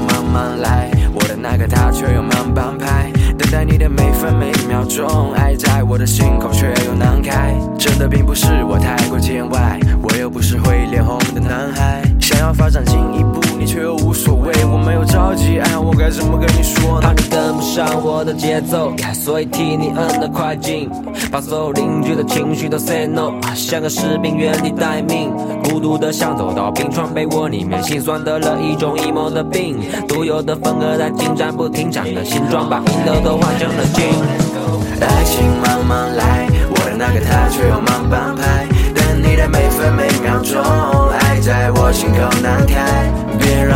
慢慢来，我的那个他却又慢半拍，等待你的每分每秒钟，爱在我的心口却又难开。真的并不是我太过见外，我又不是会脸红的男孩，想要发展进一步，你却又无所谓。我没有着急，爱我该怎么跟你说呢？上我的节奏，所以替你摁了快进，把所有邻居的情绪都 say no，像个士兵原地待命，孤独的像走到冰床被窝里面，心酸得了一种 emo 的病，独有的风格在进展不停，长的形状把音乐都换成了金。爱情慢慢来，我的那个他却又慢半拍，等你的每分每秒钟，爱在我心口难开，别让，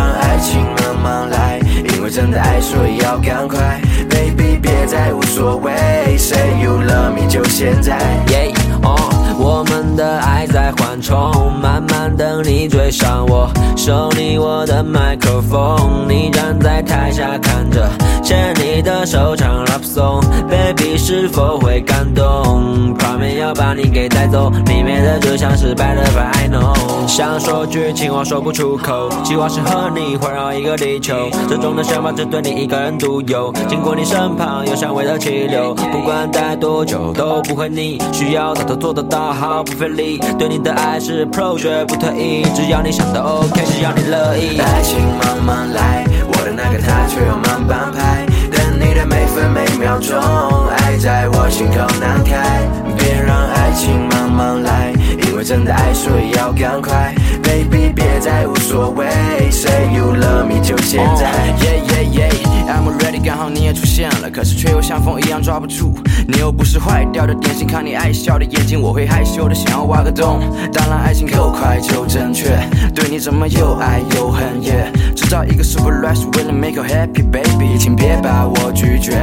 真的爱所以要赶快，baby 别再无所谓，say you love me 就现在。Yeah，哦，我们的爱在缓冲，慢慢等你追上我，手里我的麦克风，你站在台下看着，牵你的手 baby 是否会感动？画面要把你给带走，里面的就像是白的白，I know。想说句情话说不出口，计划是和你环绕一个地球，这种的想法只对你一个人独有。经过你身旁有香味的气流，不管待多久都不会腻，需要的都做得到，毫不费力。对你的爱是 pro 绝不退役，只要你想的 OK，只要你乐意。爱情慢慢来，我的那个他却又慢半拍，我真的爱所以要赶快，baby 别再无所谓，say you love me 就现在。Yeah yeah yeah，I'm ready，刚好你也出现了，可是却又像风一样抓不住，你又不是坏掉的点心，看你爱笑的眼睛，我会害羞的想要挖个洞。当然爱情够快就正确，对你怎么又爱又恨耶？制造一个 super rush，为了 make you happy baby，请别把我拒绝。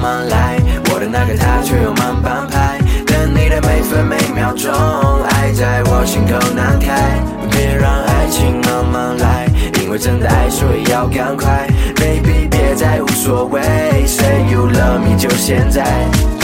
慢来，我的那个他却又慢半拍，等你的每分每秒钟，爱在我心口难开，别让爱情慢慢来，因为真的爱所以要赶快，baby 别再无所谓，say you love me 就现在。